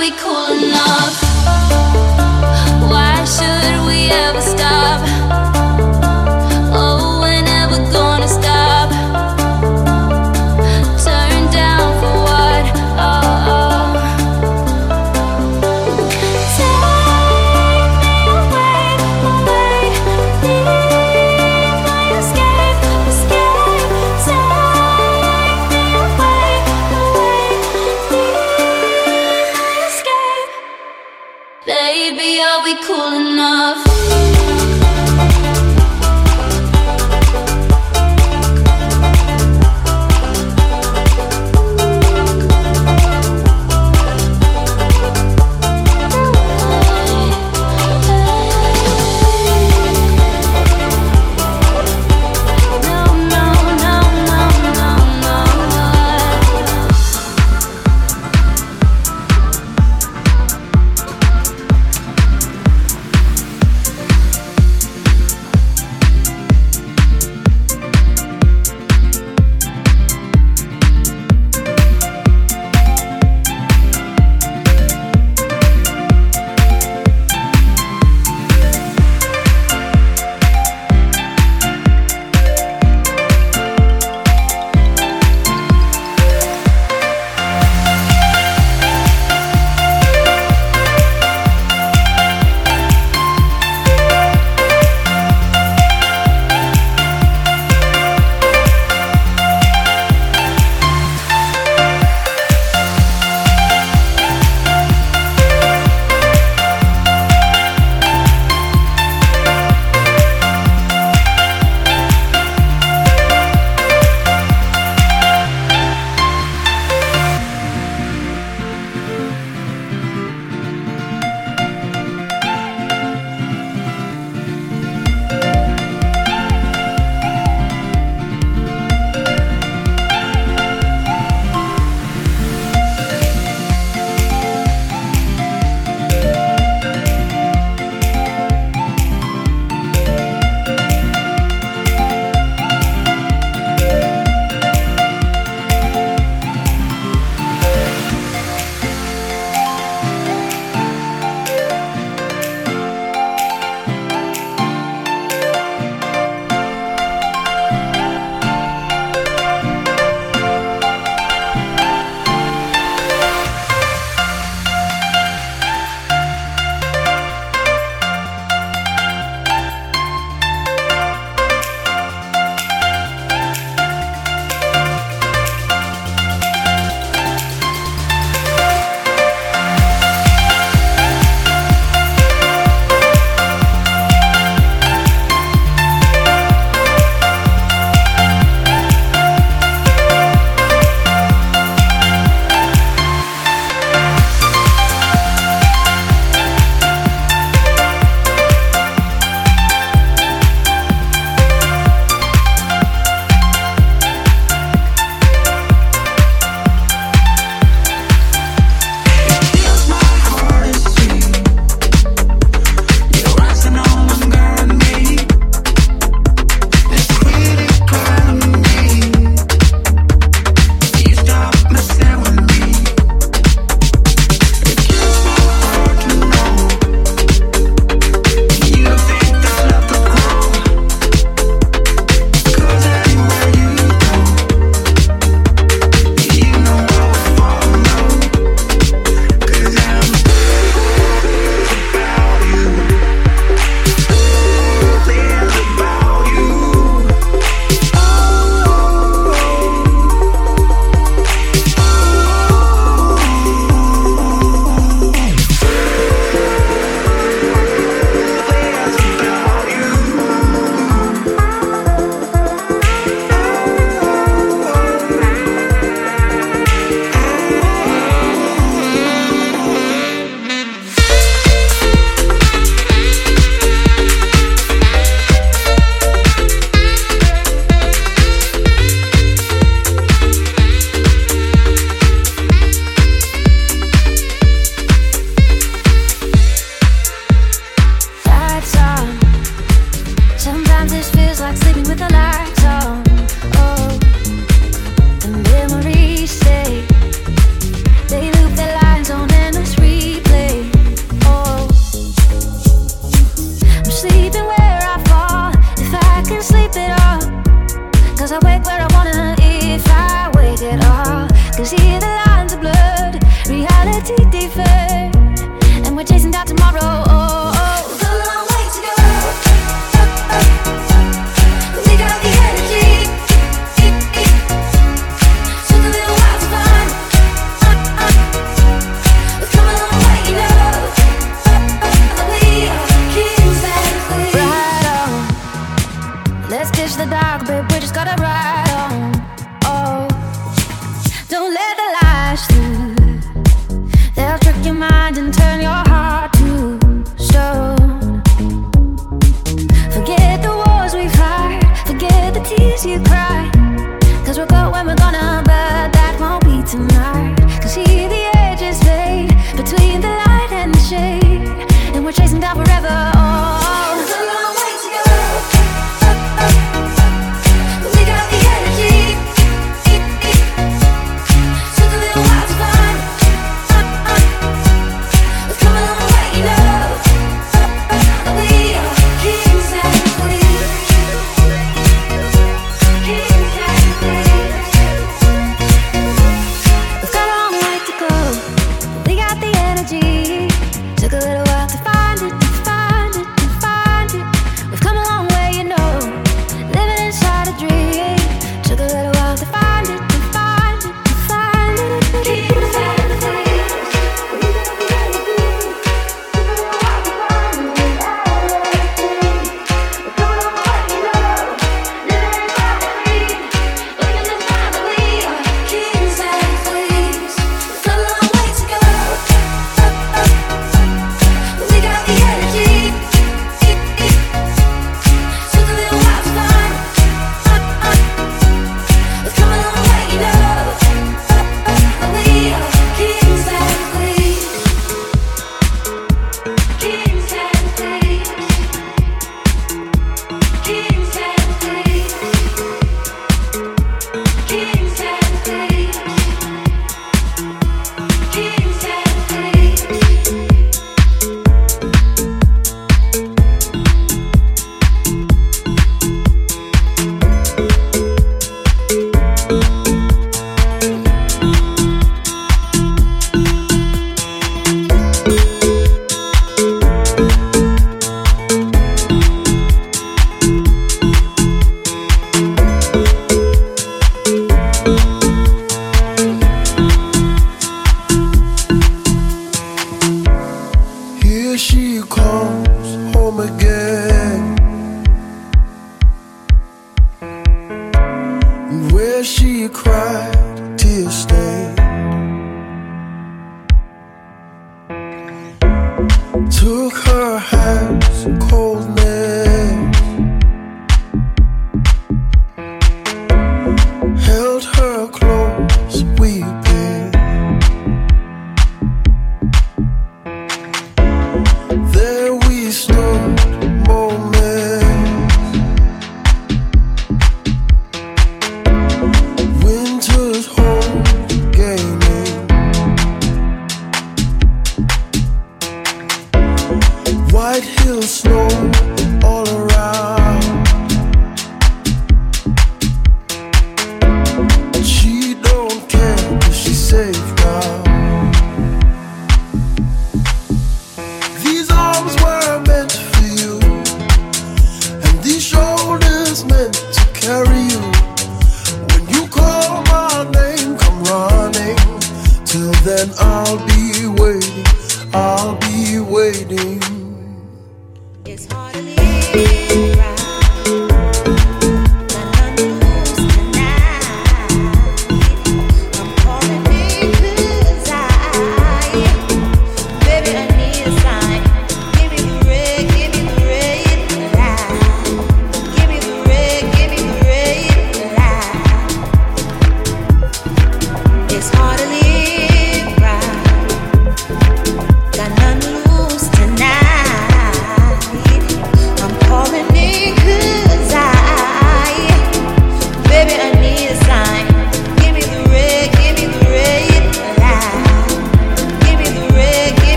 We cool enough?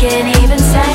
can't even say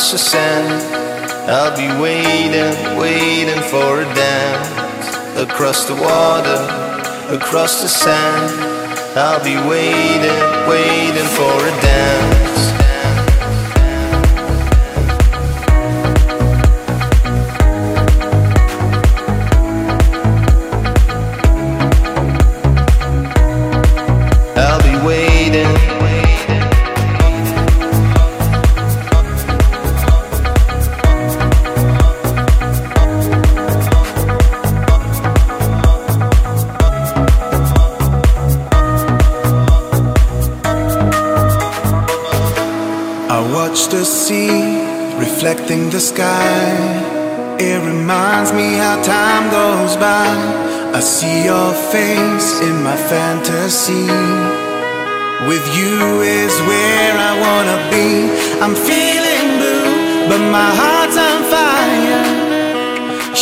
across the sand. I'll be waiting, waiting for a dance across the water, across the sand. I'll be waiting, waiting for a dance. Reflecting the sky. It reminds me how time goes by. I see your face in my fantasy. With you is where I wanna be. I'm feeling blue, but my heart's on fire.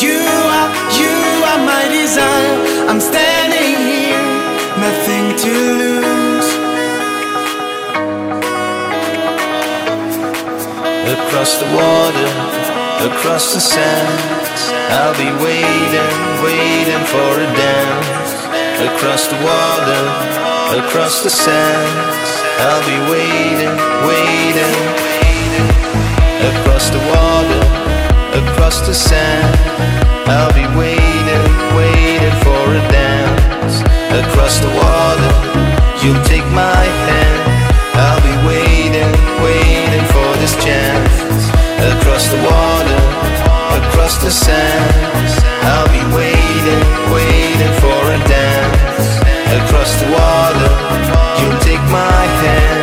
You are, you are my desire. I'm standing here, nothing to lose. Across the water, across the sand, I'll be waiting, waiting for a dance. Across the water, across the sand, I'll be waiting, waiting. Across the water, across the sand, I'll be waiting, waiting for a dance. Across the water, you'll take my hand. Waiting chance. Across the water, across the sand, I'll be waiting, waiting for a dance. Across the water, you'll take my hand.